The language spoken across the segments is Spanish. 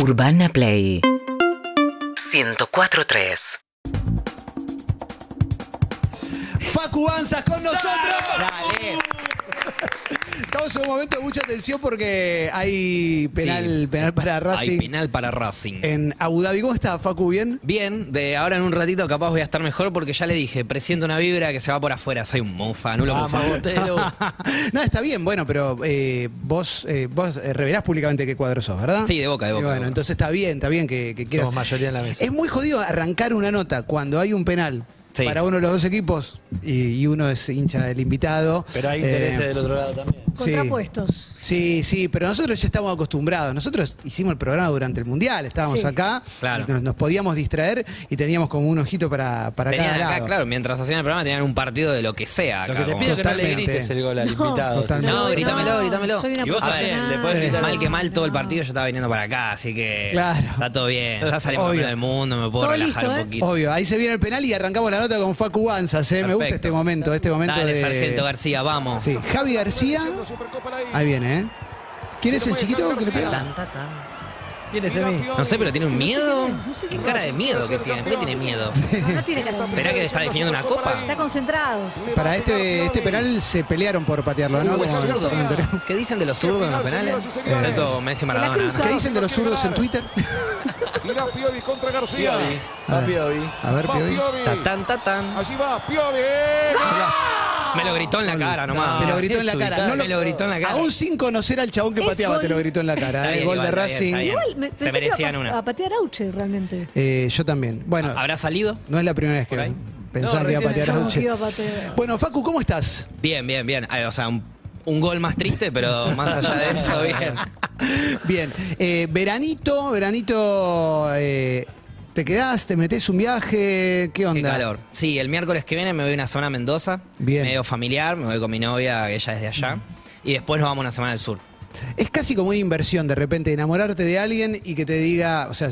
Urbana Play 104.3 Facu Banzas con nosotros. Dale. Estamos en un momento de mucha tensión porque hay penal, Sí. penal para Racing Hay penal para Racing. en Abu Dhabi. ¿Cómo está, Facu? ¿Bien? Bien, de ahora en un ratito capaz voy a estar mejor porque ya le dije, presiento una vibra que se va por afuera. Soy un mufa, nulo mufa. no, está bien, bueno, pero eh, vos, eh, vos eh, revelás públicamente qué cuadro sos, ¿verdad? Sí, de Boca, de Y Boca, Bueno, de Boca. entonces está bien, está bien que, que quieras. Somos mayoría en la mesa. Es muy jodido arrancar una nota cuando hay un penal Sí. para uno de los dos equipos y, y uno es hincha del invitado. Pero hay Eh, intereses del otro lado también. Sí. Contrapuestos. Sí, sí, pero nosotros ya estamos acostumbrados. Nosotros hicimos el programa durante el Mundial, estábamos Sí. acá, Claro. nos, nos podíamos distraer y teníamos como un ojito para, para cada acá, lado. claro, mientras hacían el programa tenían un partido de lo que sea. Lo que te como- pido es que no le Totalmente. grites el gol al No. invitado. Totalmente. No, grítamelo, grítamelo. Soy una Y vos también, profesional. le podés Sí. gritar. Mal que mal todo el No. partido yo estaba viniendo para acá, así que Claro. está todo bien. Ya salimos del mundo, me puedo Todo relajar listo, un ¿eh? poquito. Obvio, ahí se viene el penal y arrancamos la nota con Facu Banzas, ¿eh? Me gusta este momento, este momento Dale, de... Sargento García, vamos. Sí, Javi García, ahí viene, ¿eh? ¿Quién es el chiquito que le pega? Tan, ta, tan. ¿Quién es Emi? No sé, pero tiene un miedo. ¿Qué cara de miedo que tiene? ¿Por qué tiene miedo? No, no tiene cara de ¿Será que está definiendo una copa? Está concentrado. Para este, este penal se pelearon por patearlo, ¿no? Uh, el zurdo. ¿Qué dicen de los zurdos en los penales? Excepto Messi y Maradona. ¿Qué dicen de los zurdos en Twitter? Piovi contra García. Piovi. A Va ver. Piovi. A ver, Va Piovi. Piovi. Ta, tan, ta, tan. Allí va Piovi. Me lo gritó en la cara nomás. Te lo gritó en la cara. No Me lo gritó en la cara. Aún sin conocer al chabón que Es pateaba, gol. te lo gritó en la cara. El bien, gol igual, de Racing. Igual me, Se pensé que iba a, merecían una. a patear Auche realmente. Eh, yo también. Bueno, ¿Habrá salido? no es la primera vez que pensaba No, que iba a patear a Pensamos que Uche. iba a patear. Bueno, Facu, ¿cómo estás? Bien, bien, bien. Eh, O sea, un, un gol más triste, pero más allá de eso, bien. Bien. Eh, veranito, veranito. eh, ¿Te quedás? ¿Te metés un viaje? ¿Qué Qué onda? calor. Sí, el miércoles que viene me voy a una semana a Mendoza. Bien. Medio familiar, me voy con mi novia, que ella es de allá. Y después nos vamos una semana al sur. Es casi como una inversión de repente enamorarte de alguien y que te diga, o sea,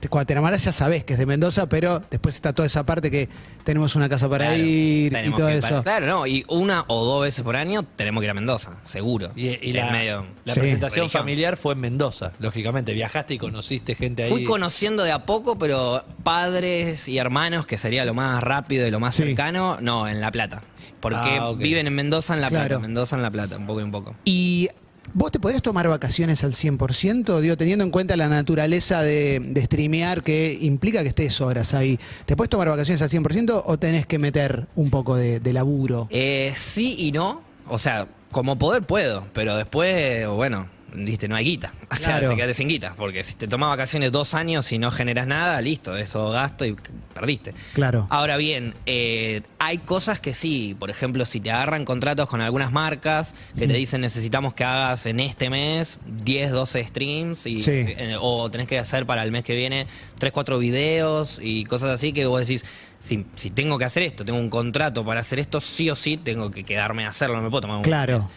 te- cuando te enamoras ya sabes que es de Mendoza, pero después está toda esa parte que tenemos una casa para Claro, ir y tenemos todo que ir eso. para- claro, no. Y una o dos veces por año tenemos que ir a Mendoza, seguro. Y, y Es la, medio la Sí. presentación religión. familiar fue en Mendoza, lógicamente. Viajaste y conociste gente ahí. Fui conociendo de a poco, pero padres y hermanos, que sería lo más rápido y lo más Sí. cercano, no, en La Plata. Porque Ah, ok. viven en Mendoza, en La Plata. Claro. Mendoza, en La Plata, un poco y un poco. ¿Y vos te podés tomar vacaciones al 100%? Digo, teniendo en cuenta la naturaleza de, de streamear que implica que estés horas ahí. ¿Te podés tomar vacaciones al 100% o tenés que meter un poco de, de laburo? Eh, sí y no. O sea, como poder puedo, pero después, bueno, viste, no hay guita. O sea, Claro. te quedaste sin guita. Porque si te tomas vacaciones dos años y no generas nada, listo, eso gasto y perdiste. Claro. Ahora bien, eh, hay cosas que sí, por ejemplo, si te agarran contratos con algunas marcas que te dicen necesitamos que hagas en este mes 10, 12 streams y, Sí. eh, o tenés que hacer para el mes que viene 3, 4 videos y cosas así que vos decís, si, si tengo que hacer esto, tengo un contrato para hacer esto, sí o sí tengo que quedarme a hacerlo, no me puedo tomar un Claro.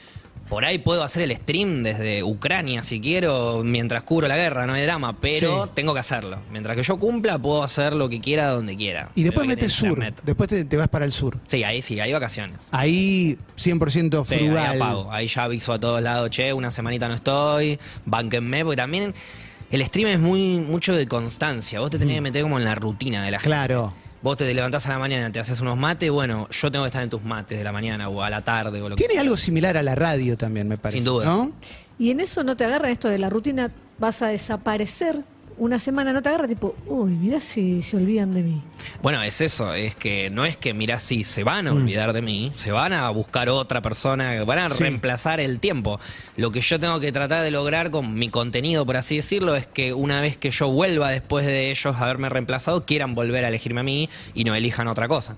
Por ahí puedo hacer el stream desde Ucrania si quiero, mientras cubro la guerra, no hay drama, pero Sí. tengo que hacerlo. Mientras que yo cumpla, puedo hacer lo que quiera donde quiera. Y después metes sur, internet. después te, te vas para el sur. Sí, ahí sí, hay vacaciones. Ahí 100% Sí, ahí frugal. apago. Ahí ya aviso a todos lados, che, una semanita no estoy, banquenme, porque también el stream es muy mucho de constancia. Vos te tenés que meter como en la rutina de la gente. Mm. Claro. Vos te levantás a la mañana, te haces unos mates, bueno, yo tengo que estar en tus mates de la mañana o a la tarde o lo que Tiene algo similar a la radio también, me parece. Sin duda. ¿no? Y en eso no te agarra esto de la rutina, vas a desaparecer. Una semana no te agarra, tipo, uy, mirá si se olvidan de mí. Bueno, es eso, es que no es que, mirá, sí, se van Mm. a olvidar de mí, se van a buscar otra persona, van a Sí. reemplazar el tiempo. Lo que yo tengo que tratar de lograr con mi contenido, por así decirlo, es que una vez que yo vuelva después de ellos haberme reemplazado, quieran volver a elegirme a mí y no elijan otra cosa.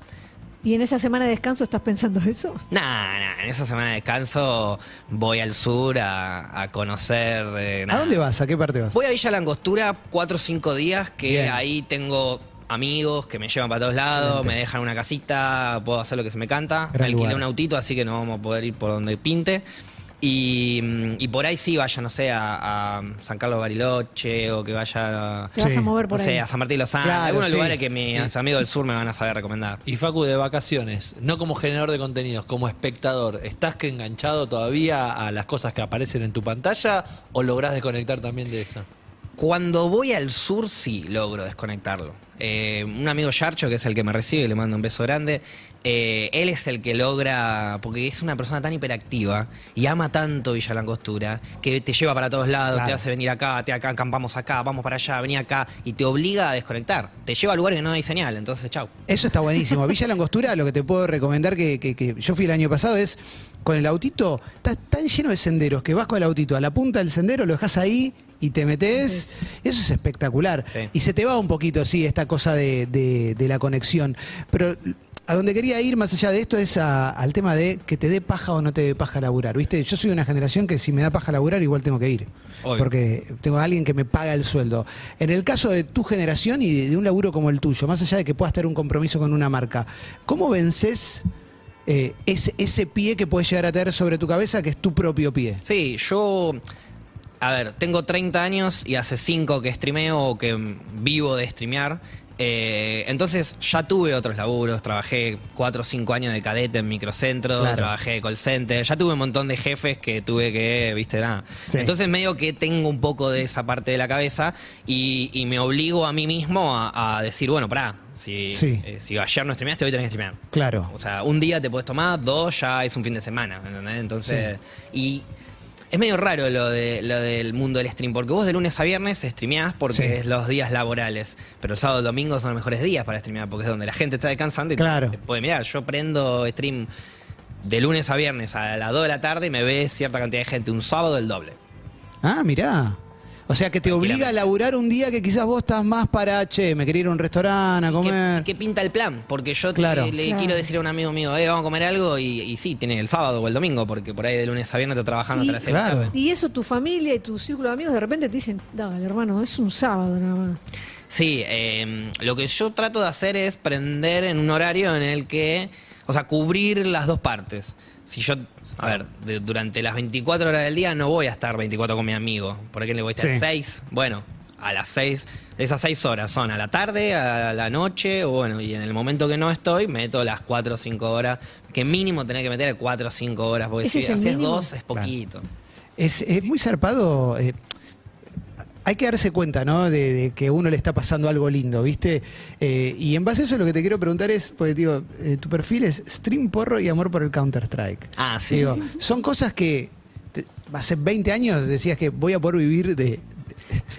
¿Y en esa semana de descanso estás pensando eso? Nah, nah, en esa semana de descanso voy al sur a, a conocer... eh, ¿A nada. dónde vas? ¿A qué parte vas? Voy a Villa Langostura cuatro o cinco días, que Bien. ahí tengo amigos que me llevan para todos lados, Excelente. me dejan una casita, puedo hacer lo que se me canta. Gran me alquilé lugar. un autito, así que no vamos a poder ir por donde pinte. Y, y por ahí sí vaya, no sé, a, a San Carlos Bariloche o que vaya Te vas a mover no por ahí. sé, a San Martín de los Andes, Claro, algunos sí. lugares que mis amigos del sur me van a saber recomendar. Y Facu, de vacaciones, no como generador de contenidos, como espectador, ¿estás que enganchado todavía a las cosas que aparecen en tu pantalla o lográs desconectar también de eso? Cuando voy al sur sí logro desconectarlo. Eh, un amigo Yarcho, que es el que me recibe, le mando un beso grande, eh, él es el que logra, porque es una persona tan hiperactiva y ama tanto Villa Langostura, que te lleva para todos lados, Claro. te hace venir acá, te acá, acampamos acá, vamos para allá, vení acá, y te obliga a desconectar. Te lleva a lugares que no hay señal, entonces chau. Eso está buenísimo. Villa Langostura, lo que te puedo recomendar que, que- que yo fui el año pasado es con el autito, está tan lleno de senderos que vas con el autito a la punta del sendero, lo dejas ahí y te metes. Eso es espectacular. Sí. Y se te va un poquito, sí, esta cosa de, de- de la conexión. Pero a donde quería ir más allá de esto es a- al tema de que te dé paja o no te dé paja laburar. ¿Viste? Yo soy de una generación que si me da paja laburar, igual tengo que ir. Obvio. Porque tengo a alguien que me paga el sueldo. En el caso de tu generación y de, de un laburo como el tuyo, más allá de que puedas tener un compromiso con una marca, ¿cómo vences eh, ese, ese pie que puedes llegar a tener sobre tu cabeza, que es tu propio pie? Sí, yo. A ver, tengo 30 años y hace 5 que streameo o que vivo de streamear. Eh, entonces ya tuve otros laburos, trabajé 4 o 5 años de cadete en microcentro, Claro. trabajé de call center, ya tuve un montón de jefes que tuve que, viste, nada. Sí. Entonces medio que tengo un poco de esa parte de la cabeza y, y me obligo a mí mismo a, a decir, bueno, pará, si, Sí. eh, si ayer no streameaste, hoy tenés que streamear. Claro. O sea, un día te puedes tomar, dos ya es un fin de semana, ¿entendés? Entonces, y es medio raro lo, de, lo del mundo del stream, porque vos de lunes a viernes streameás porque Sí. es los días laborales, pero sábado y domingo son los mejores días para streamear, porque es donde la gente está descansando y te- Claro. te puede mirar. Yo prendo stream de lunes a viernes a las 2 de la tarde y me ve cierta cantidad de gente, un sábado el doble. Ah, mirá. O sea, que te obliga a laburar un día que quizás vos estás más para, che, me quería ir a un restaurante a ¿Qué, comer. qué pinta el plan? Porque yo te- Claro. le Claro. quiero decir a un amigo mío, eh, vamos a comer algo, y, y sí, tiene el sábado o el domingo, porque por ahí de lunes a viernes está trabajando Y- hasta las Claro. Y eso tu familia y tu círculo de amigos de repente te dicen, dale hermano, es un sábado nada más. Sí, eh, lo que yo trato de hacer es prender en un horario en el que, o sea, cubrir las dos partes. Si yo, a ver, de- durante las 24 horas del día no voy a estar 24 con mi amigo. ¿Por qué le voy a estar Sí. 6? Bueno, a las 6, esas 6 horas son a la tarde, a la noche, o bueno, y en el momento que no estoy, meto las 4 o 5 horas, que mínimo tener que meter 4 o 5 horas, porque ¿Ese si es el haces mínimo? 2 es poquito. Es, es muy zarpado. eh, hay que darse cuenta, ¿no? De, de que a uno le está pasando algo lindo, ¿viste? Eh, y en base a eso lo que te quiero preguntar es, porque digo, eh, tu perfil es stream porro y amor por el Counter-Strike. Ah, sí. Digo, son cosas que te- hace 20 años decías que voy a poder vivir de,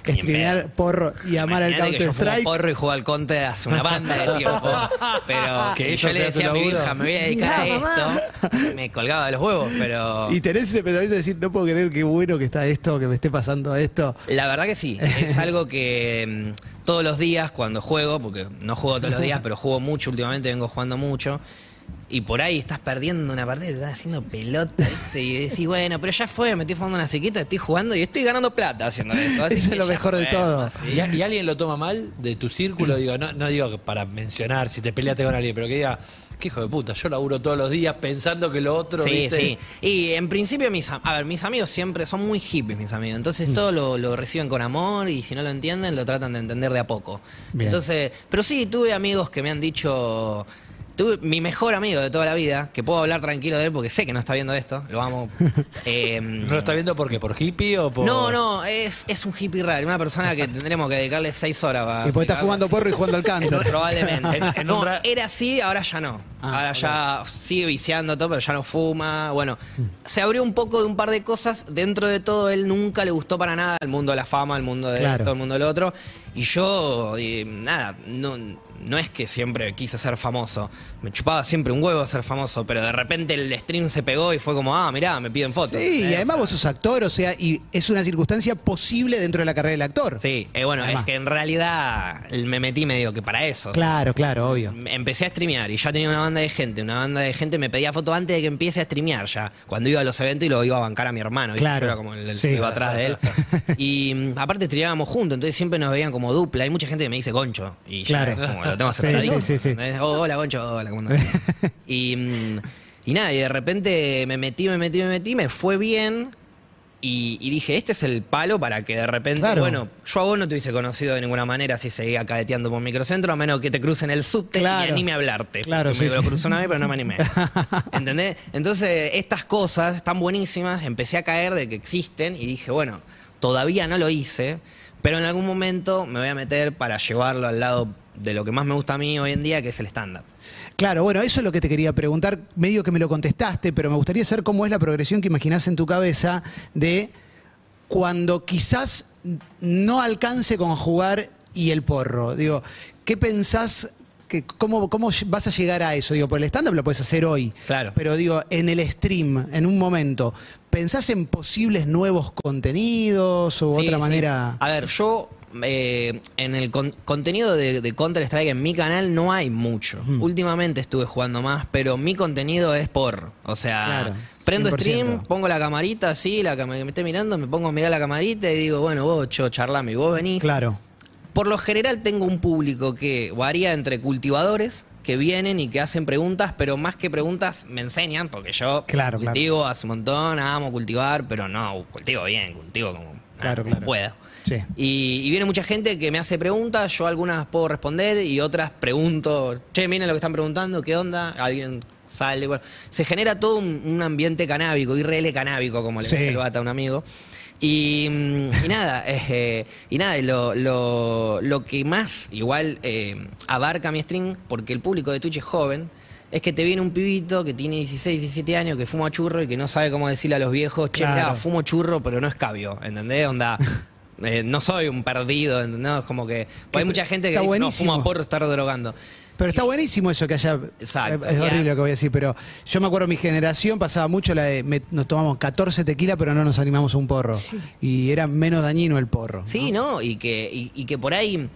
streamear porro y amar al Imagínate que yo fumo porro y juego al conte hace una banda de tiempo. Pero Que si yo le decía a mi laburo. hija, me voy a dedicar a esto, me colgaba de los huevos, pero... Y tenés ese pensamiento de decir, no puedo creer qué bueno que está esto, que me esté pasando esto. La verdad que sí, es algo que mm, todos los días cuando juego, porque no juego todos los días, pero juego mucho últimamente, vengo jugando mucho, y por ahí estás perdiendo una partida, te están haciendo pelota, ¿viste? y decís, bueno, pero ya fue, me estoy fumando una sequita, estoy jugando y estoy ganando plata haciendo esto. así Eso es lo mejor de todo. ¿Y, a- y alguien lo toma mal de tu círculo? Digo, no, no digo para mencionar si te peleaste con alguien, pero que diga, qué hijo de puta, yo laburo todos los días pensando que lo otro, Sí, ¿viste? sí. Y en principio mis, a ver, mis amigos siempre son muy hippies, mis amigos. Entonces Mm. todo lo, lo reciben con amor y si no lo entienden lo tratan de entender de a poco. Bien. Entonces, pero sí, tuve amigos que me han dicho... Tuve mi mejor amigo de toda la vida, que puedo hablar tranquilo de él porque sé que no está viendo esto, lo amo. Eh, ¿No lo está viendo por qué? ¿Por hippie o por.? no, no, es, es un hippie raro, una persona que tendremos que dedicarle seis horas para... Y porque está fumando porro y jugando al Counter. Probablemente. En- en no, un ra- era así, ahora ya no. Ah, ahora ya sigue viciando todo, pero ya no fuma. Bueno, se abrió un poco de un par de cosas. Dentro de todo, él nunca le gustó para nada el mundo de la fama, el mundo de Claro. esto, el mundo del otro. Y yo, eh, nada, no, no es que siempre quise ser famoso. Me chupaba siempre un huevo ser famoso, pero de repente el stream se pegó y fue como, ah, mirá, me piden fotos. Sí, y ¿entendés? además vos sos actor, o sea, y es una circunstancia posible dentro de la carrera del actor. Sí, eh, bueno, Además. es que en realidad me metí medio que para eso. o sea, Claro, claro, obvio. Empecé a streamear y ya tenía una banda de gente. Una banda de gente me pedía fotos antes de que empiece a streamear ya. Cuando iba a los eventos y lo iba a bancar a mi hermano. Claro. Yo era como el, el Sí. que iba atrás de él. Y mm, aparte streameábamos juntos, entonces siempre nos veían como dupla. Hay mucha gente que me dice Goncho. Y ya Claro. es como lo tengo aceptadísimo. sí, sí, sí. Oh, hola Goncho, hola, ¿cómo andás? y, mm, y nada, y de repente me metí, me metí, me metí, me fue bien. Y, y dije, este es el palo para que de repente, Claro. bueno, yo a vos no te hubiese conocido de ninguna manera si seguía cadeteando por microcentro, a menos que te crucen el subte Claro. y anime a hablarte. Claro, Porque sí, me lo sí. cruzó una vez, pero no me animé. ¿Entendés? Entonces, estas cosas están buenísimas, empecé a caer de que existen y dije, bueno, todavía no lo hice, Pero en algún momento me voy a meter para llevarlo al lado de lo que más me gusta a mí hoy en día, que es el stand-up. Claro, bueno, eso es lo que te quería preguntar. Medio que me lo contestaste, pero me gustaría saber cómo es la progresión que imaginás en tu cabeza de cuando quizás no alcance con jugar y el porro. Digo, ¿qué pensás? Que, cómo, ¿Cómo vas a llegar a eso? Digo, por el stand-up lo puedes hacer hoy. Claro. Pero digo, en el stream, en un momento, ¿pensás en posibles nuevos contenidos o Sí, otra sí. manera? A ver, yo eh, en el con- contenido de, de Counter-Strike en mi canal no hay mucho. Últimamente estuve jugando más, pero mi contenido es por. O sea, Claro, prendo 100%. stream, pongo la camarita así, la que me esté mirando, me pongo a mirar la camarita y digo, bueno, vos, yo, charlame, y vos venís. Claro. Por lo general tengo un público que varía entre cultivadores que vienen y que hacen preguntas, pero más que preguntas me enseñan, porque yo Claro, claro. cultivo hace un montón, amo cultivar, pero no, cultivo bien, cultivo como, Claro, como claro. pueda. Sí. Y, y viene mucha gente que me hace preguntas, yo algunas puedo responder y otras pregunto, che, miren lo que están preguntando, ¿qué onda? Alguien sale, bueno, se genera todo un, un ambiente canábico, IRL canábico, como le Sí. dice el bata a un amigo. Y, mm, y nada, eh, y nada, lo, lo- lo que más igual eh, abarca mi stream, porque el público de Twitch es joven, es que te viene un pibito que tiene 16, 17 años, que fuma churro y que no sabe cómo decirle a los viejos, che, Claro. fumo churro, pero no es cabio, ¿entendés? Onda, eh, no soy un perdido, ¿entendés? Como que pues hay mucha gente que dice, no, buenísimo. fuma porro, está drogando. Pero está buenísimo eso que haya. Exacto, Es horrible lo que voy a decir, pero yo me acuerdo mi generación pasaba mucho la de. me- nos tomamos 14 tequila, pero no nos animamos a un porro. Sí. Y era menos dañino el porro. Sí, ¿no? Y que, y, y que por ahí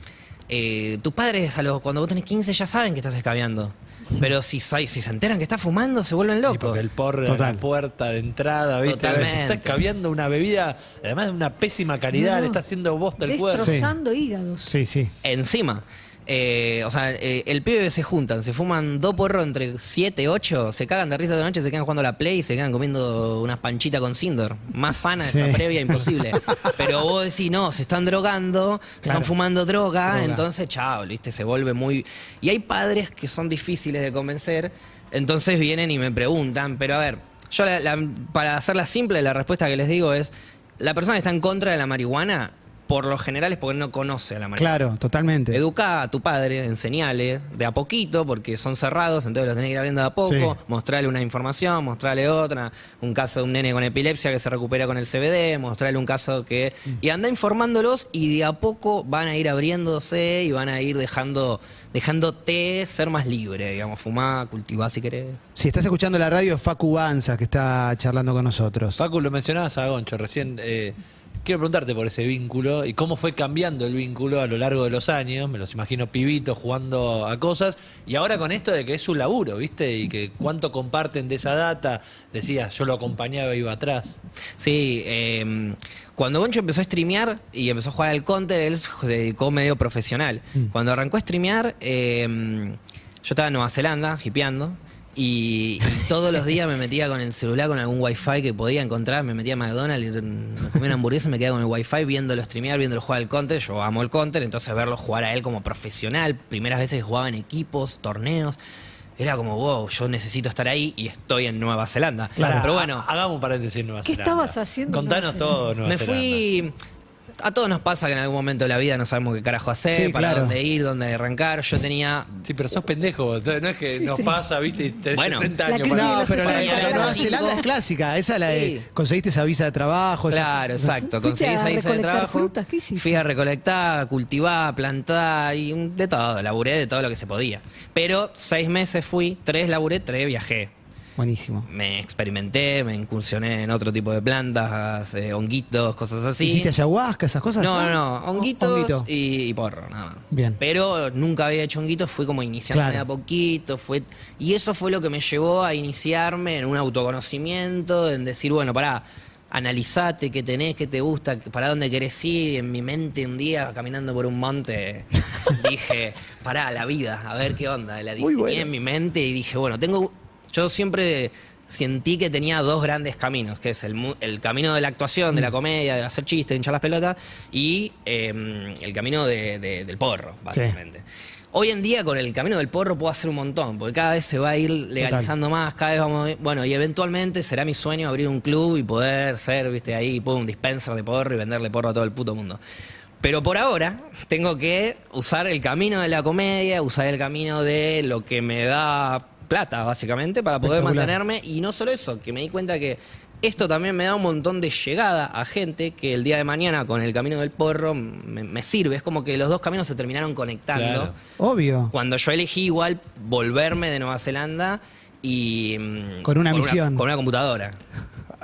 eh, tus padres a los, cuando vos tenés 15 ya saben que estás escabeando. Pero si, si se enteran que estás fumando, se vuelven Y locos. porque el porro es la puerta de entrada, ¿viste? Totalmente. Se está escabeando una bebida, además de una pésima calidad, No, le está haciendo bosta el cuerpo. Destrozando hígados. Sí, sí. Encima. Eh, o sea, eh, el pibe se juntan, se fuman dos porros entre 7 y 8, se cagan de risa de noche, se quedan jugando a la play y se quedan comiendo unas panchitas con Sindor. Más sana Sí. esa previa, imposible. Pero vos decís, no, se están drogando, Claro. están fumando droga, Droga. entonces, chao, ¿viste? Se vuelve muy. Y hay padres que son difíciles de convencer, entonces vienen y me preguntan, pero a ver, yo la- la- para hacerla simple, la respuesta que les digo es: la persona que está en contra de la marihuana, por lo general es porque no conoce a la marihuana. Claro, totalmente. Educa a tu padre, enseñale de a poquito, porque son cerrados, entonces los tenés que ir abriendo de a poco, Sí. mostrarle una información, mostrarle otra, un caso de un nene con epilepsia que se recupera con el CBD, mostrarle un caso que... Mm. Y anda informándolos y de a poco van a ir abriéndose y van a ir dejando, dejándote ser más libre, digamos, fumar, cultivar si querés. Si estás escuchando la radio, es Facu Banza, que está charlando con nosotros. Facu, lo mencionabas a Goncho recién. eh, quiero preguntarte por ese vínculo y cómo fue cambiando el vínculo a lo largo de los años. Me los imagino pibitos jugando a cosas. Y ahora con esto de que es su laburo, ¿viste? Y que cuánto comparten de esa data. Decías, yo lo acompañaba y iba atrás. Sí, eh, cuando Goncho empezó a streamear y empezó a jugar al counter, él se dedicó medio profesional. Cuando arrancó a streamear, eh, yo estaba en Nueva Zelanda, hipeando, y, y todos los días me metía con el celular con algún wifi que podía encontrar, me metía a McDonald's, y me comía una hamburguesa y me quedaba con el wifi viéndolo streamear, viéndolo jugar al counter. Yo amo el counter, entonces verlo jugar a él como profesional, primeras veces que jugaba en equipos, torneos. Era como, wow, yo necesito estar ahí y estoy en Nueva Zelanda. Pará, Pero bueno, ha- hagamos un paréntesis en Nueva ¿Qué Zelanda. estabas haciendo en Contanos Nueva todo, Nueva me Zelanda. fui. A todos nos pasa que en algún momento de la vida no sabemos qué carajo hacer, Sí, para claro. dónde ir, dónde arrancar. Yo tenía. Sí, pero sos pendejo. No es que nos pasa, ¿viste? Y tenés Bueno. 60 La años. crisis para- No, pero la, 60, la de Nueva. Zelanda es clásica. Esa la de. Sí. Conseguiste esa visa de trabajo. esa- Claro, exacto. ¿Fuiste Conseguí esa visa de trabajo. frutas? ¿Qué? Fui a recolectar, cultivar, plantar y de todo. Laburé de todo lo que se podía. Pero seis meses fui, tres laburé, tres viajé. Buenísimo. Me experimenté, me incursioné en otro tipo de plantas, eh, honguitos, cosas así. ¿Hiciste ayahuasca, esas cosas? No, no, no, honguitos Honguito. y, y porro, nada más. Bien. Pero nunca había hecho honguitos, fui como iniciando Claro. de a poquito, fue y eso fue lo que me llevó a iniciarme en un autoconocimiento, en decir, bueno, pará, analizate qué tenés, qué te gusta, para dónde querés ir. En mi mente un día, caminando por un monte, dije, pará, la vida, a ver qué onda. La diseñé bueno. en mi mente y dije, bueno, tengo. Yo siempre sentí que tenía dos grandes caminos, que es el, mu- el camino de la actuación, Mm. de la comedia, de hacer chistes, de hinchar las pelotas, y eh, el camino de- de- del porro, básicamente. Hoy en día con el camino del porro puedo hacer un montón, porque cada vez se va a ir legalizando más, cada vez vamos, bueno, y eventualmente será mi sueño abrir un club y poder ser, viste, ahí, pum, un dispenser de porro y venderle porro a todo el puto mundo. Pero por ahora tengo que usar el camino de la comedia, usar el camino de lo que me da plata, básicamente, para poder mantenerme. Y no solo eso, que me di cuenta que esto también me da un montón de llegada a gente que el día de mañana con el camino del porro me, me sirve. Es como que los dos caminos se terminaron conectando. Claro. Obvio. Cuando yo elegí igual volverme de Nueva Zelanda y... mm, Con una misión. con una computadora.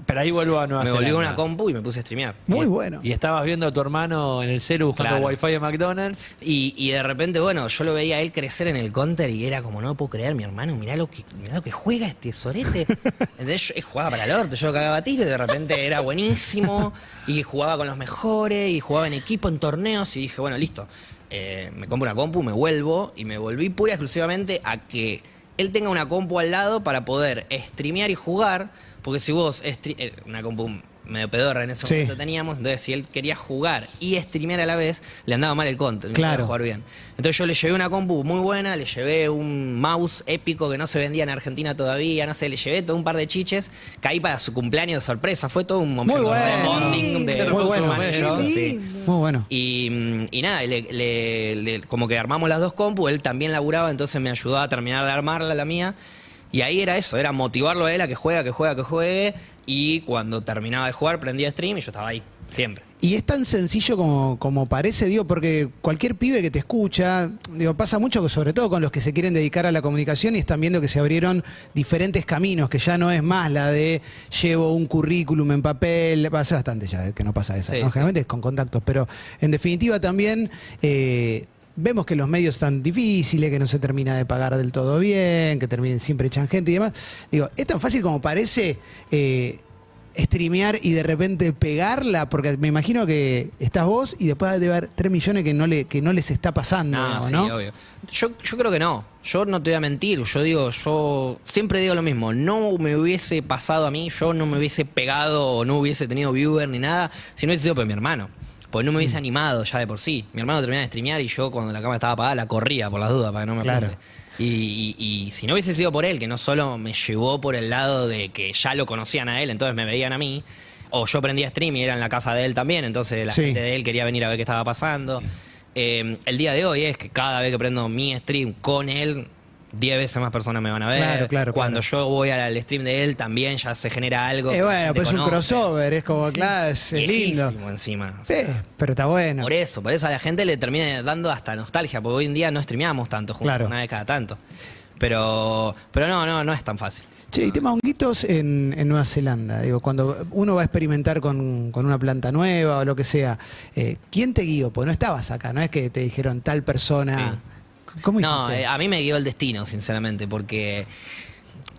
Pero ahí vuelvo a Nueva me volví Zelanda. con una compu y me puse a streamear. Muy bueno. Y estabas viendo a tu hermano en el celu buscando Claro. wifi en McDonald's. Y, y de repente, bueno, yo lo veía a él crecer en el counter y era como, no puedo creer, mi hermano, mirá lo que, mirá lo que juega este sorete. Entonces yo jugaba para el orto, yo lo cagaba a tiro y de repente era buenísimo y jugaba con los mejores y jugaba en equipo, en torneos y dije, bueno, listo, eh, me compro una compu, me vuelvo y me volví pura y exclusivamente a que él tenga una compu al lado para poder streamear y jugar, porque si vos, eh, una compu medio pedorra en ese Sí. momento teníamos, entonces si él quería jugar y streamear a la vez, le andaba mal el control, no Claro. jugar bien. Entonces yo le llevé una compu muy buena, le llevé un mouse épico que no se vendía en Argentina todavía, no sé, le llevé todo un par de chiches, caí para su cumpleaños de sorpresa, fue todo un momento Muy bueno. de de Muy bueno. sí. Muy bueno. Y, mm, y nada, le- le- le- como que armamos las dos compu, él también laburaba, entonces me ayudaba a terminar de armarla la mía. Y ahí era eso, era motivarlo a él a que juegue, a que juegue, a que juegue. Y cuando terminaba de jugar, prendía stream y yo estaba ahí, siempre. Y es tan sencillo como, como parece, digo, porque cualquier pibe que te escucha, digo, pasa mucho que sobre todo con los que se quieren dedicar a la comunicación y están viendo que se abrieron diferentes caminos, que ya no es más la de llevo un currículum en papel, pasa bastante ya, eh, que no pasa esa, Sí, ¿no? sí. generalmente es con contactos, pero en definitiva también eh, vemos que los medios están difíciles, que no se termina de pagar del todo bien, que terminen siempre echan gente y demás. Digo, es tan fácil como parece eh, streamear y de repente pegarla, porque me imagino que estás vos y después debe haber 3 millones que no, le, que no les está pasando, No, digamos, sí, ¿no? obvio. Yo, yo creo que no. Yo no te voy a mentir. Yo digo, yo siempre digo lo mismo. No me hubiese pasado a mí, yo no me hubiese pegado o no hubiese tenido viewer ni nada si no hubiese sido por mi hermano. Porque no me Mm. hubiese animado ya de por sí. Mi hermano terminaba de streamear y yo cuando la cámara estaba apagada la corría por las dudas para que no me Claro. apunte. Y, y- y si no hubiese sido por él, que no solo me llevó por el lado de que ya lo conocían a él, entonces me veían a mí, o yo prendía stream y era en la casa de él también, entonces la Sí. gente de él quería venir a ver qué estaba pasando. Eh, el día de hoy es que cada vez que prendo mi stream con él, 10 veces más personas me van a ver. Claro, claro, Cuando claro. yo voy al stream de él, también ya se genera algo. Eh, bueno, pues es un crossover, es como, claro, es, lindo. Encima. o Sí, pero está bueno. Por eso, por eso a la gente le termina dando hasta nostalgia, porque hoy en día no streameamos tanto juntos, Claro. una vez cada tanto. Pero, pero no, no, no es tan fácil. Che, y tema honguitos en, en Nueva Zelanda. Digo, cuando uno va a experimentar con, con una planta nueva o lo que sea, eh, ¿quién te guió? Porque no estabas acá, no es que te dijeron tal persona. ¿Cómo No, eh, a mí me guió el destino, sinceramente, porque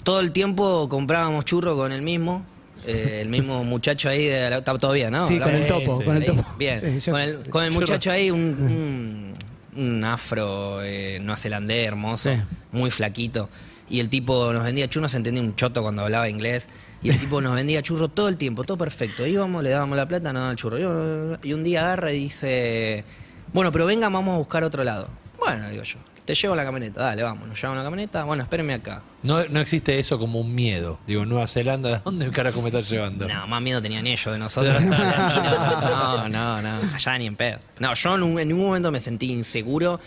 todo el tiempo comprábamos churro con el mismo. eh, el mismo muchacho ahí, de la- bien, ¿no? Sí, con el topo, sí. con el topo. Bien, yo- con el, con el churro. muchacho ahí, un, un, un afro eh, neozelandés hermoso, Sí. muy flaquito. Y el tipo nos vendía churros, se entendía un choto cuando hablaba inglés. Y el tipo nos vendía churro todo el tiempo, todo perfecto. Íbamos, le dábamos la plata, nos daba el churro. Y un día agarra y dice, bueno, pero venga, vamos a buscar otro lado. Bueno, digo yo, te llevo la camioneta, dale, vamos, nos llevamos la camioneta, bueno, espérenme acá. No, no existe eso como un miedo. Digo, Nueva Zelanda, ¿de dónde carajo me estás llevando? No, más miedo tenían ellos de nosotros. No, no, no, allá ni en pedo. No, yo en, un- en ningún momento me sentí inseguro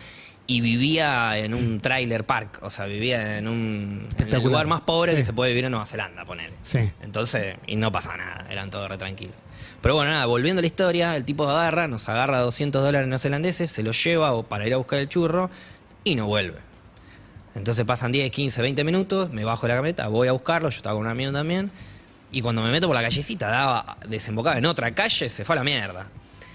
y vivía en un trailer park, o sea, vivía en un en el lugar más pobre Sí. que se puede vivir en Nueva Zelanda, ponele. Sí. Entonces, y no pasaba nada, eran todos re tranquilos. Pero bueno, nada, volviendo a la historia, el tipo agarra, nos agarra 200 dólares neozelandeses, se los lleva o para ir a buscar el churro y no vuelve. Entonces pasan 10, 15, 20 minutos, me bajo de la camioneta, voy a buscarlo, yo estaba con un amigo también, y cuando me meto por la callecita, daba, desembocaba en otra calle, se fue a la mierda.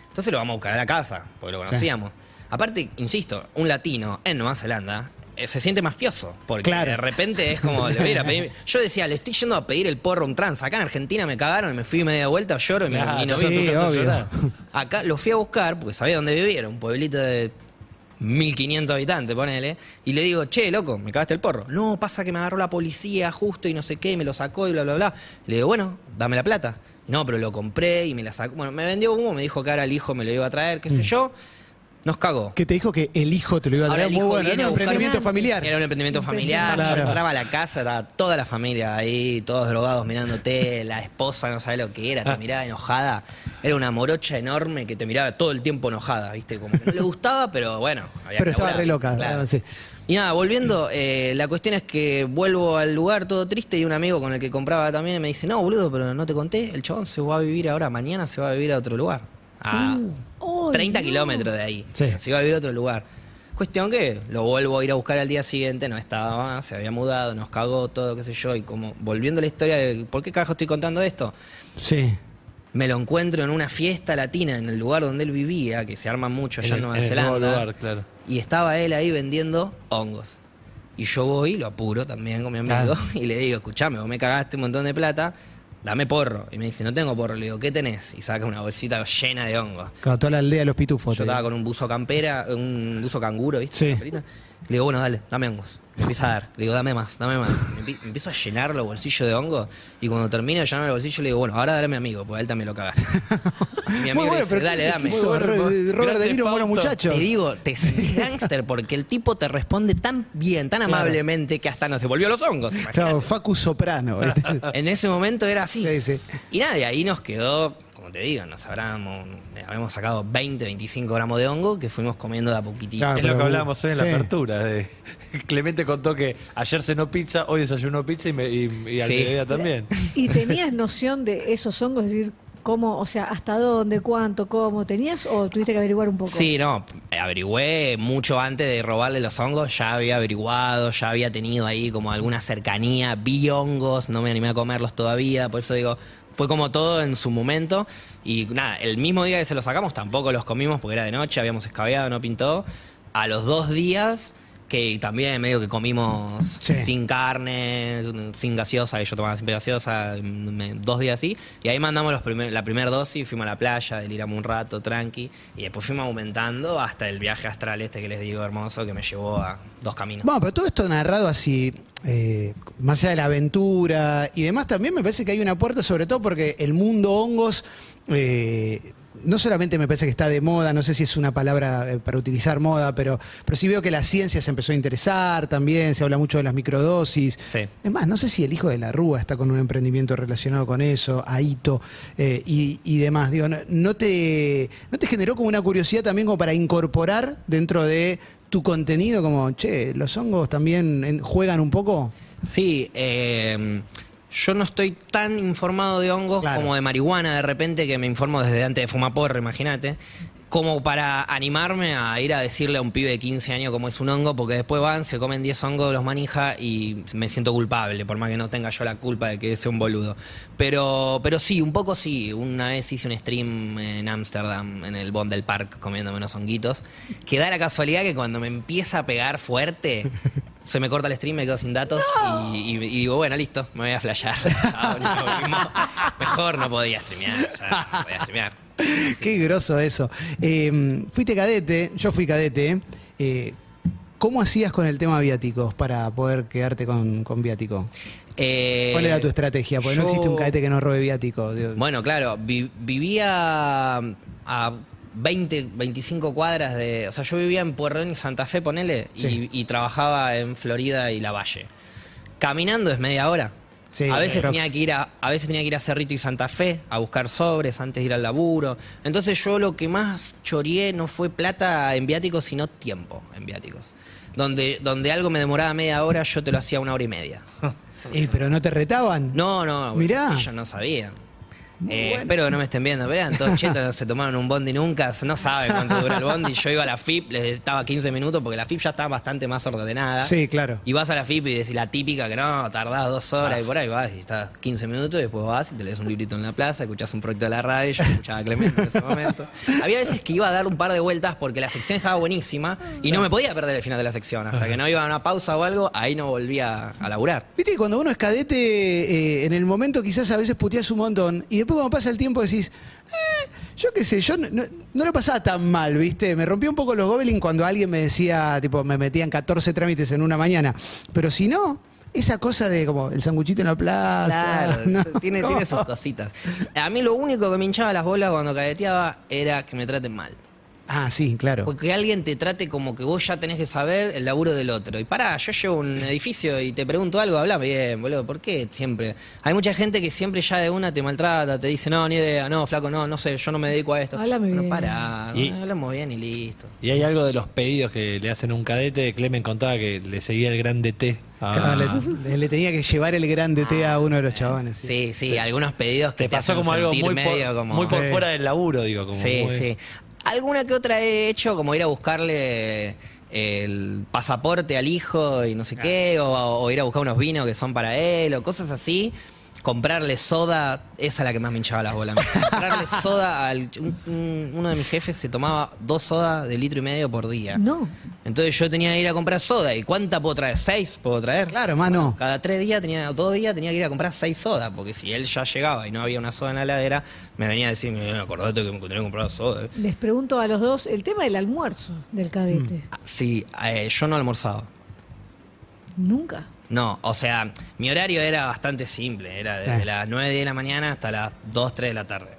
Entonces lo vamos a buscar a la casa, porque lo conocíamos. Aparte, insisto, un latino en Nueva Zelanda se siente mafioso, porque Claro. de repente es como, le voy a ir a pedir- yo decía, le estoy yendo a pedir el porro a un trans, acá en Argentina me cagaron y me fui media vuelta, lloro y, me, Claro, y no sí, obvio. Acá lo fui a buscar porque sabía dónde vivía, era un pueblito de 1500 habitantes, ponele. Y le digo, che, loco, me cagaste el porro. No, pasa que me agarró la policía justo y no sé qué, y me lo sacó y bla, bla, bla. Le digo, bueno, dame la plata. No, pero lo compré y me la sacó. Bueno, me vendió humo, me dijo que ahora el hijo me lo iba a traer, qué sé yo. Nos cagó. Que te dijo que el hijo te lo iba a Ahora traer. el Muy hijo bueno, viene era a un buscar- emprendimiento familiar. Era un emprendimiento familiar. Yo entraba a la casa, estaba toda la familia ahí, todos drogados mirándote. La esposa no sabe lo que era, te miraba enojada. Era una morocha enorme que te miraba todo el tiempo enojada, ¿viste? Como que no le gustaba, pero bueno. había Pero que estaba laburar, re loca. claro. ah, sí. Y nada, volviendo, eh, la cuestión es que vuelvo al lugar todo triste y un amigo con el que compraba también me dice, no, boludo, pero no te conté, el chabón se va a vivir ahora, mañana se va a vivir a otro lugar. A Ay, 30 no. kilómetros de ahí. Sí. Se iba a vivir a otro lugar. Cuestión que lo vuelvo a ir a buscar al día siguiente, no estaba más, se había mudado, nos cagó todo, qué sé yo, y como volviendo a la historia de por qué carajo estoy contando esto, Sí. me lo encuentro en una fiesta latina en el lugar donde él vivía, que se arman mucho allá en, Nueva en el Zelanda. nuevo lugar, claro. Y estaba él ahí vendiendo hongos. Y yo voy, lo apuro también con mi amigo, Claro. y le digo, escuchame, vos me cagaste un montón de plata, dame porro. Y me dice, no tengo porro. Le digo, ¿qué tenés? Y saca una bolsita llena de hongos. Claro, toda la aldea de los pitufos. Yo estaba con un buzo campera, un buzo canguro, ¿viste? Sí. Le digo, bueno, dale, dame hongos. Me empieza a dar. Le digo, dame más, dame más. Me, empiezo a llenar los bolsillos de hongos. Y cuando termino de llenar el bolsillo, le digo, bueno, ahora dale a mi amigo, porque a él también lo cagaste. Y mi amigo le bueno, dice, dale, ¿qué- dame. bueno, Ro- Robert De Niro, un buen Fausto. muchacho. Te digo, te gangster porque el tipo te responde tan bien, tan amablemente que hasta nos devolvió los hongos. imagínate. Claro, Facu Soprano. En ese momento era así. Sí, sí. Y nada, de ahí nos quedó, te digo, nos habramos, habremos sacado 20, 25 gramos de hongo que fuimos comiendo de a poquitito. Claro. es lo que hablábamos hoy en sí. la apertura. de- Clemente contó que ayer cenó pizza, hoy desayunó pizza y, me, y, y al Sí. mediodía también. ¿Y tenías noción de esos hongos? Es decir, cómo, o sea, hasta dónde, cuánto, cómo tenías o tuviste que averiguar un poco? Sí, no, averigüé mucho antes de robarle los hongos, ya había averiguado, ya había tenido ahí como alguna cercanía, vi hongos, no me animé a comerlos todavía, por eso digo, fue como todo en su momento. Y nada, el mismo día que se los sacamos tampoco los comimos porque era de noche, habíamos escabeado, no pintó, a los dos días que también medio que comimos Sí. sin carne, sin gaseosa, que yo tomaba siempre gaseosa, me- dos días así, y ahí mandamos los primer- la primera dosis, fuimos a la playa, deliramos un rato, tranqui, y después fuimos aumentando hasta el viaje astral este que les digo hermoso, que me llevó a dos caminos. Bueno, pero todo esto narrado así, eh, más allá de la aventura y demás, también me parece que hay una puerta, sobre todo porque el mundo hongos, eh, no solamente me parece que está de moda, no sé si es una palabra eh, para utilizar moda, pero, pero sí veo que la ciencia se empezó a interesar también, se habla mucho de las microdosis. Sí. Es más, no sé si el hijo de la Rúa está con un emprendimiento relacionado con eso, Aito eh, y, y demás. Digo, no, no te, ¿no te generó como una curiosidad también como para incorporar dentro de tu contenido como, che, los hongos también juegan un poco? Sí, eh, yo no estoy tan informado de hongos Claro. como de marihuana de repente, que me informo desde antes de fumaporro, imagínate. Como para animarme a ir a decirle a un pibe de 15 años cómo es un hongo, porque después van, se comen 10 hongos, los manija y me siento culpable, por más que no tenga yo la culpa de que sea un boludo. Pero, pero sí, un poco sí. Una vez hice un stream en Ámsterdam, en el Bond del Park, comiéndome unos honguitos, que da la casualidad que cuando me empieza a pegar fuerte, se me corta el stream, me quedo sin datos y, y- y digo, bueno, listo, me voy a flashear. Mejor no podía streamear, ya no podía streamear. Qué groso eso. Eh, fuiste cadete, yo fui cadete. eh, ¿Cómo hacías con el tema viáticos para poder quedarte con, con viático? Eh, ¿Cuál era tu estrategia? Porque no existe un cadete que no robe viático. Bueno, claro, vi- vivía a 20, 25 cuadras de... O sea, yo vivía en Puerredón y Santa Fe, ponele, y- Sí. y, trabajaba en Florida y La Valle. Caminando es media hora. Sí, a veces tenía que ir a, a veces tenía que ir a Cerrito y Santa Fe a buscar sobres antes de ir al laburo. Entonces yo lo que más choreé no fue plata en viáticos, sino tiempo en viáticos. Donde, donde algo me demoraba media hora, yo te lo hacía una hora y media. Eh, pero no te retaban. No, no, Mirá. ellos no sabían. Eh, Espero que no me estén viendo, pero eran todos chetos, no se tomaron un bondi nunca, no saben cuánto dura el bondi. Yo iba a la FIP, les estaba 15 minutos porque la FIP ya estaba bastante más ordenada. Sí, claro. Y vas a la FIP y decís la típica que no, tardás dos horas y por ahí vas y estás 15 minutos y después vas y te lees un librito en la plaza, escuchás un proyecto de la radio, yo escuchaba a Clemente en ese momento. Había veces que iba a dar un par de vueltas porque la sección estaba buenísima y no me podía perder el final de la sección. Hasta que no iba a una pausa o algo, ahí no volvía a laburar. Viste que cuando uno es cadete, eh, en el momento quizás a veces puteas un montón y después cuando pasa el tiempo decís, eh, yo qué sé, yo no, no- no lo pasaba tan mal, ¿viste? Me rompí un poco los gobelins cuando alguien me decía, tipo, me metían 14 trámites en una mañana. Pero si no, esa cosa de como el sanguchito en la plaza. Claro, ¿no? tiene, ¿Cómo? tiene sus cositas. A mí lo único que me hinchaba las bolas cuando cadeteaba era que me traten mal. Ah, sí, claro. Porque alguien te trate como que vos ya tenés que saber el laburo del otro. Y pará, yo llevo un edificio y te pregunto algo, hablame bien, boludo. ¿Por qué siempre? Hay mucha gente que siempre ya de una te maltrata, te dice, no, ni idea, no, flaco, no, no sé, yo no me dedico a esto. Háblame Pero bien. pará, Y- hablamos bien y listo. Y hay algo de los pedidos que le hacen a un cadete. Clemen contaba que le seguía el gran DT. a- Claro, le, le tenía que llevar el grande té a uno de los chabones. sí. Sí, sí, algunos pedidos que Te pasó hacen como algo sentir muy medio por, como... muy por Sí. fuera del laburo, digo. Como Sí, muy- sí. Alguna que otra he hecho, como ir a buscarle el pasaporte al hijo y no sé qué, o, o ir a buscar unos vinos que son para él, o cosas así. Comprarle soda, esa es la que más me hinchaba las bolas. Comprarle soda al. un- un- uno de mis jefes se tomaba dos sodas de litro y medio por día. No. Entonces yo tenía que ir a comprar soda. ¿Y cuánta puedo traer? ¿Seis puedo traer? Claro, más no. Cada tres días, tenía, dos días tenía que ir a comprar seis sodas, porque si él ya llegaba y no había una soda en la heladera, me venía a decir, "Eh, acordate que me tenía que comprar soda. eh". Les pregunto a los dos el tema del almuerzo del cadete. Ah, Sí, eh, yo no almorzaba. Nunca. No, o sea, mi horario era bastante simple, era desde Eh. las 9 de la mañana hasta las 2, 3 de la tarde.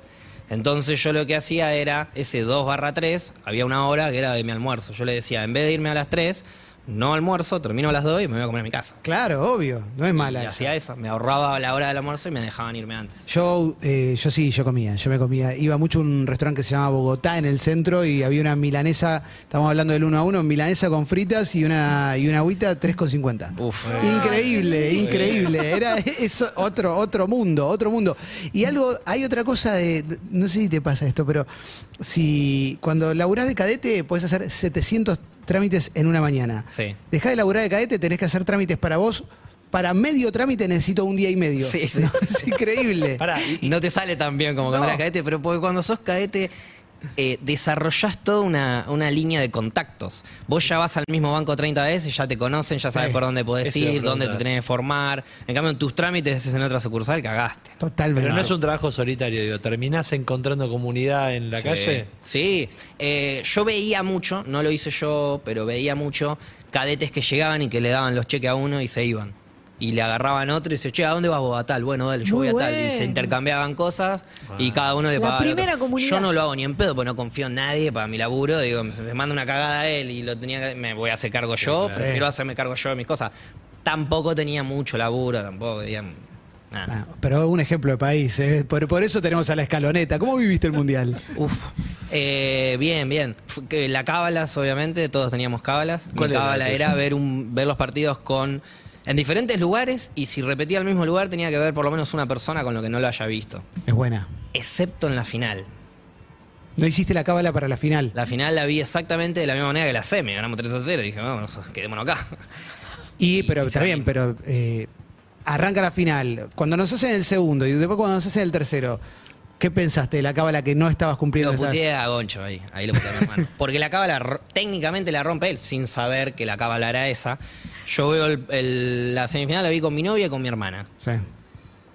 Entonces yo lo que hacía era, ese 2 barra 3, había una hora que era de mi almuerzo. Yo le decía, en vez de irme a las 3, no almuerzo, termino a las 2 y me voy a comer a mi casa. Claro, obvio. No es mala. y esa. hacía eso, me ahorraba la hora del almuerzo y me dejaban irme antes. Yo, eh, yo sí, yo comía, yo me comía. Iba mucho a un restaurante que se llama Bogotá en el centro y había una milanesa, estamos hablando del uno a uno, milanesa con fritas y una, y una agüita 3,50. Uf. Increíble, increíble. Era eso, otro, otro mundo, otro mundo. Y algo, hay otra cosa de, no sé si te pasa esto, pero si cuando laburás de cadete puedes hacer 700 trámites en una mañana. Sí. Dejás de laburar de cadete, tenés que hacer trámites para vos. Para medio trámite necesito un día y medio. Sí, sí. No, es increíble. Pará, y- Y no te sale tan bien como cuando No. eras cadete, pero porque cuando sos cadete eh, desarrollás toda una, una línea de contactos. Vos ya vas al mismo banco 30 veces, ya te conocen, ya sabes Sí. por dónde podés ir, dónde te tenés que formar. En cambio, en tus trámites es en otra sucursal, cagaste. Totalmente. Pero no es un trabajo solitario, digo. ¿Terminás encontrando comunidad en la Sí. calle? Sí, Eh, yo veía mucho, no lo hice yo, pero veía mucho cadetes que llegaban y que le daban los cheques a uno y se iban. Y le agarraban otro y dice, che, ¿a dónde vas vos? A tal, bueno, dale, yo Muy voy a tal. Y se intercambiaban cosas y cada uno le La pagaba. al otro. primera comunidad. Yo no lo hago ni en pedo, porque no confío en nadie para mi laburo. Digo, me manda una cagada a él y lo tenía que- me voy a hacer cargo yo, claro. prefiero hacerme cargo yo de mis cosas. Tampoco tenía mucho laburo, tampoco. digamos, nada. Ah, pero un ejemplo de país, ¿eh? por, por eso tenemos a la escaloneta. ¿Cómo viviste el mundial? Uf. Eh, bien, bien. Que La cábalas, obviamente, todos teníamos cábalas. Mi ¿Cuál era la cábala era ver, un, ver los partidos con en diferentes lugares y si repetía el mismo lugar tenía que ver por lo menos una persona con lo que no lo haya visto. Es buena. Excepto en la final. No hiciste la cábala para la final. La final la vi exactamente de la misma manera que la semi. Ganamos 3 a 0 y dije, vámonos, quedémonos acá. Y, pero y está bien, pero eh, arranca la final. Cuando nos hacen el segundo y después cuando nos hacen el tercero, ¿qué pensaste de la cábala que no estabas cumpliendo? Lo puteé a Goncho ahí, ahí lo puteé a mi hermano. Porque la cábala técnicamente la rompe él, sin saber que la cábala era esa. Yo veo el- el- la semifinal, la vi con mi novia y con mi hermana. Sí.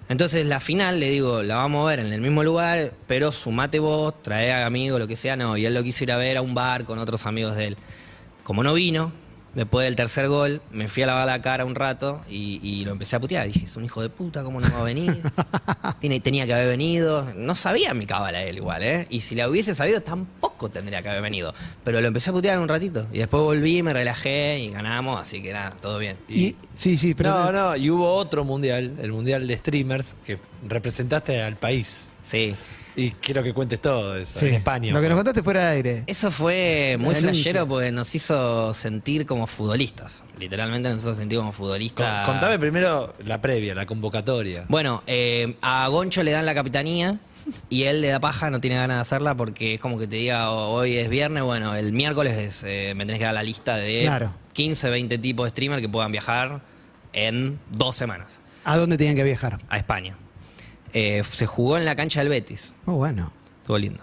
Entonces la final le digo, la vamos a ver en el mismo lugar, pero sumate vos, trae a amigos, lo que sea, no. Y él lo quiso ir a ver a un bar con otros amigos de él. Como no vino, después del tercer gol, me fui a lavar la cara un rato y, y lo empecé a putear. Dije, es un hijo de puta, ¿cómo no va a venir? Tiene, tenía que haber venido. No sabía mi cábala él igual, ¿eh? Y si la hubiese sabido, tampoco tendría que haber venido. Pero lo empecé a putear un ratito. Y después volví, me relajé y ganamos, así que nada, todo bien. Y, sí, sí, pero. no, no, y hubo otro mundial, el mundial de streamers, que representaste al país. Sí. Y quiero que cuentes todo eso, Sí. en España. Lo que nos contaste fuera de aire. Eso fue muy La denuncia. flashero porque nos hizo sentir como futbolistas. Literalmente nos hizo sentir como Con- futbolistas. contame primero la previa, la convocatoria. Bueno, eh, a Goncho le dan la capitanía y él le da paja, no tiene ganas de hacerla porque es como que te diga "Oh, hoy es viernes, bueno, el miércoles es, eh, me tenés que dar la lista de Claro. 15, 20 tipos de streamers que puedan viajar en dos semanas ¿A dónde tenían que viajar? a España. Eh, se jugó en la cancha del Betis. Muy bueno. Estuvo lindo.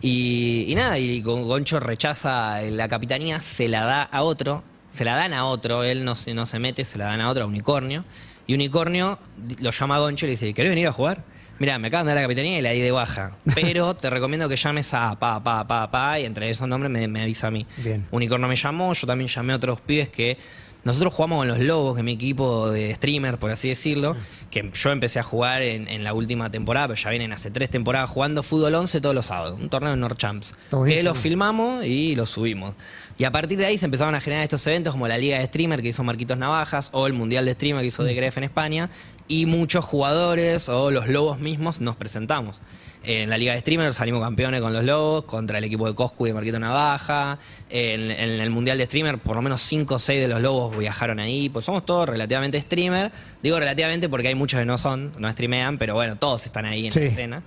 Y, y nada, y Gon- Goncho rechaza la capitanía, se la da a otro, se la dan a otro, él no se, no se mete, se la dan a otro, a Unicornio. Y Unicornio lo llama a Goncho y le dice, ¿querés venir a jugar? Mira, me acaban de dar la capitanía y la di de baja. Pero te recomiendo que llames a pa, pa, pa, pa, y entre esos nombres me, me avisa a mí. Bien. Unicornio me llamó, yo también llamé a otros pibes que Nosotros jugamos con los Lobos, que es mi equipo de streamer, por así decirlo, que yo empecé a jugar en, en la última temporada, pero ya vienen hace tres temporadas jugando fútbol 11 todos los sábados, un torneo en North Champs. Que buenísimo. lo filmamos y lo subimos. Y a partir de ahí se empezaron a generar estos eventos como la Liga de Streamer que hizo Marquitos Navajas o el Mundial de Streamer que hizo de Gref en España y muchos jugadores o los Lobos mismos nos presentamos. En la Liga de Streamer salimos campeones con los Lobos contra el equipo de Coscu y de Marquito Navaja. En, en el Mundial de Streamer por lo menos 5 o 6 de los Lobos viajaron ahí. Pues somos todos relativamente streamer. Digo relativamente porque hay muchos que no son, no streamean, pero bueno, todos están ahí en Sí. la escena.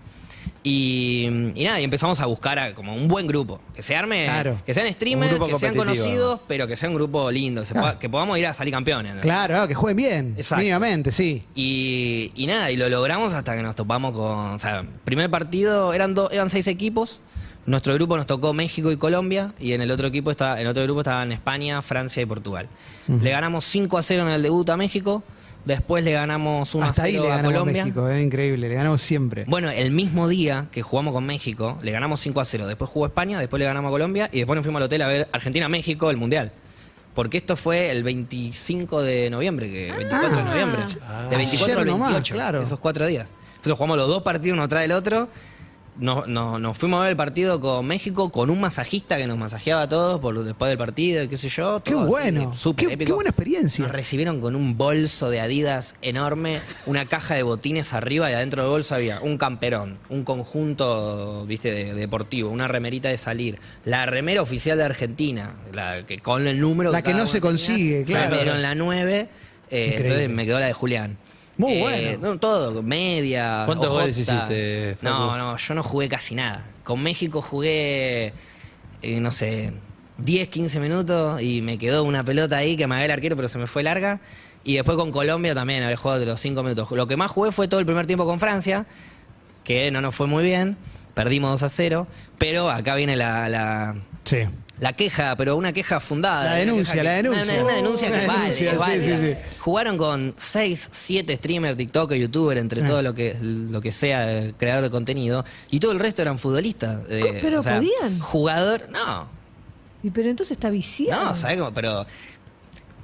Y, y nada, y empezamos a buscar a- como un buen grupo. Que se arme, Claro. que sean streamers, grupo que sean competitivo, conocidos, además. pero que sea un grupo lindo, que, se Claro. pueda- que podamos ir a salir campeones. Claro, ah, que jueguen bien. Exacto. Mínimamente, sí. Y, y nada, y lo logramos hasta que nos topamos con. O sea, primer partido eran, do- eran seis equipos. Nuestro grupo nos tocó México y Colombia. Y en el otro equipo está, en otro grupo estaban España, Francia y Portugal. Le ganamos 5 a 0 en el debut a México. Después le ganamos 1 a Hasta 0 ahí le a ganamos a Colombia. México, es increíble, le ganamos siempre. Bueno, el mismo día que jugamos con México, le ganamos 5 a 0. Después jugó España, después le ganamos a Colombia y después nos fuimos al hotel a ver Argentina-México, el Mundial. Porque esto fue el 25 de noviembre, que 24 de noviembre. de 24 al Ayer nomás, 28, claro. esos cuatro días. Entonces jugamos los dos partidos uno tras del otro. Nos, nos- nos fuimos a ver el partido con México con un masajista que nos masajeaba a todos por, después del partido, qué sé yo. Qué así, bueno, qué- épico. qué buena experiencia. Nos recibieron con un bolso de Adidas enorme, una caja de botines arriba y adentro del bolso había un camperón, un conjunto, viste, de- deportivo, una remerita de salir, la remera oficial de Argentina, la que con el número La que no se tenía, consigue, claro. Me dieron la 9, eh, entonces me quedó la de Julián. Muy Eh, bueno. no, todo, media. ¿Cuántos goles hiciste, Facu? No, no, yo no jugué casi nada. Con México jugué, eh, no sé, 10, 15 minutos y me quedó una pelota ahí que me agarré el arquero, pero se me fue larga. Y después con Colombia también había jugado de los 5 minutos. Lo que más jugué fue todo el primer tiempo con Francia, que no nos fue muy bien. Perdimos 2 a 0. Pero acá viene la, la, Sí. La queja, pero una queja fundada. La denuncia, la que- denuncia. Una, una denuncia que vale, sí, sí, sí. Jugaron con 6, 7 streamers, TikTok, YouTuber, entre Sí. todo lo que, lo que sea eh, creador de contenido. Y todo el resto eran futbolistas. eh, ¿Pero podían? Jugador, no. Y pero entonces está viciado. No, ¿sabes cómo? Pero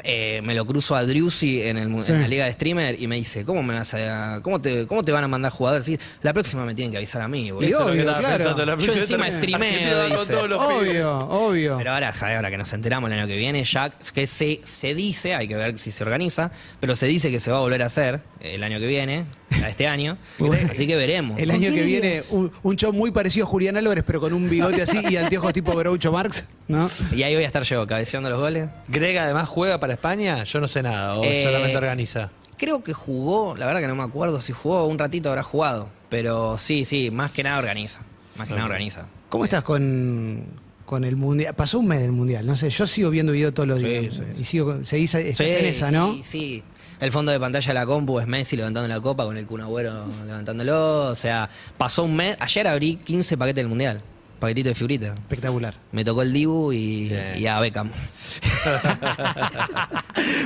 eh, me lo cruzo a Driussi en, el, mu- Sí. en la liga de streamer y me dice, ¿cómo me vas a cómo te, cómo te van a mandar jugadores? Sí, la próxima me tienen que avisar a mí, boludo. Eso obvio, claro. pensando, la Yo próxima encima streameo. Obvio, obvio. Pero ahora, ya, ahora que nos enteramos el año que viene, ya que se, se dice, hay que ver si se organiza, pero se dice que se va a volver a hacer el año que viene, a este año. Así que veremos. El ¿Con año que viene, un, un show muy parecido a Julián Álvarez, pero con un bigote así y anteojos tipo Groucho Marx, ¿no? Y ahí voy a estar yo, cabeceando los goles. Greg además juega para España, yo no sé nada, o Eh, solamente organiza. Creo que jugó, la verdad que no me acuerdo si jugó, un ratito habrá jugado. Pero sí, sí, más que nada organiza. Más que nada organiza. ¿Cómo estás con, con el mundial? Pasó un mes del mundial, no sé, yo sigo viendo video todos los Sí, días. sí. Y sigo, seguís, estás Sí, en esa, ¿no? Sí, sí. El fondo de pantalla de la compu es Messi levantando la copa con el Kun Agüero levantándolo. O sea, pasó un mes. Ayer abrí 15 paquetes del mundial. Paquetito de figurita. Espectacular. Me tocó el Dibu y, y a Beckham.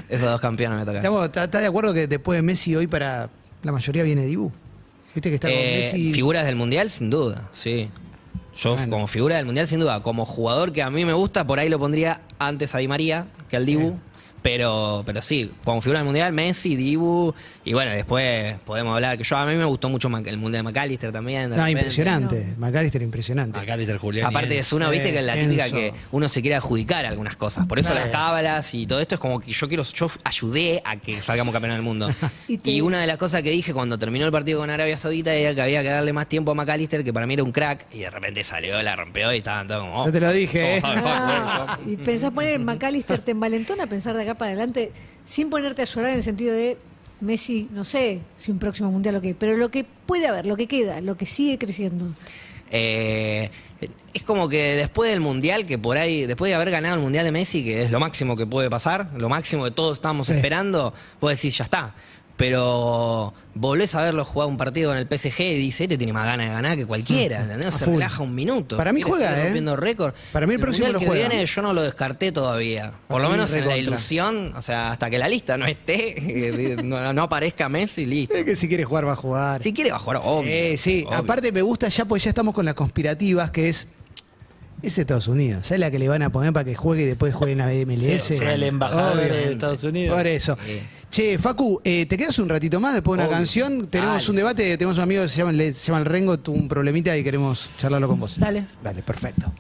Esos dos campeones me tocaron. ¿Estás de acuerdo que después de Messi hoy para la mayoría viene Dibu? ¿Viste que está con Eh, Messi? Figuras del mundial, sin duda, sí. Yo, Bueno. como figura del mundial, sin duda. Como jugador que a mí me gusta, por ahí lo pondría antes a Di María que al Dibu. Pero, pero sí, como figura del mundial, Messi, Dibu. Y bueno, después podemos hablar. que yo A mí me gustó mucho el mundial de McAllister también. de No, repente. impresionante. McAllister impresionante. Macalister Julián. Aparte es uno, viste, que es la típica Enzo. que uno se quiere adjudicar algunas cosas. Por eso Claro. las cábalas y todo esto es como que yo quiero, yo ayudé a que salgamos campeones del mundo. Y una de las cosas que dije cuando terminó el partido con Arabia Saudita era que había que darle más tiempo a McAllister, que para mí era un crack, y de repente salió, la rompió y estaban todos como. oh, Yo te lo dije, ¿cómo ¿eh? fuck, Ah, güey? y pensás poner en McAllister, te envalentona a pensar de acá para adelante, sin ponerte a llorar en el sentido de Messi, no sé si un próximo mundial o qué, pero lo que puede haber, lo que queda, lo que sigue creciendo. Eh, es como que después del mundial, que por ahí, después de haber ganado el mundial de Messi, que es lo máximo que puede pasar, lo máximo que todos estábamos Sí. esperando, puedes decir, ya está pero volvés a verlo jugar un partido en el PSG y dice, este tiene más ganas de ganar que cualquiera, mm, ¿entendés? Se relaja un minuto. Para mí juega, eh. rompiendo récord. Para mí el, próximo que viene yo no lo descarté todavía. Por lo menos en la ilusión, o sea, hasta que la lista no esté, no, aparezca Messi, listo. Es que si quiere jugar va a jugar. Si quiere va a jugar, obvio. Sí, sí. Aparte me gusta ya, pues ya estamos con las conspirativas, que es... Es Estados Unidos. ¿Sabes la que le van a poner para que juegue y después juegue en la MLS? Sí, el embajador de Estados Unidos. Por eso. Che, Facu, eh, ¿te quedas un ratito más después de una canción? Tenemos ah, un debate, tenemos un amigo que se llama, se llama el Rengo, tuvo un problemita y queremos charlarlo con vos. Dale. Dale, perfecto.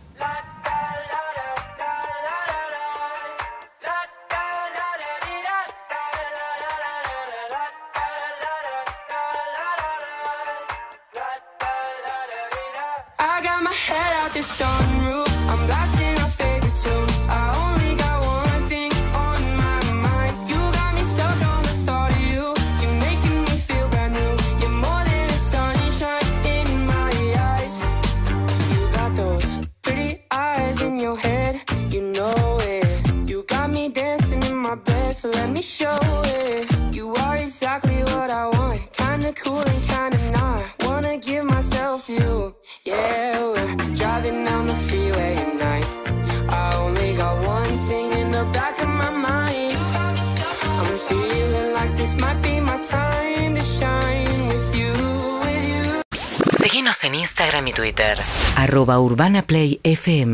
UrbanaPlayFM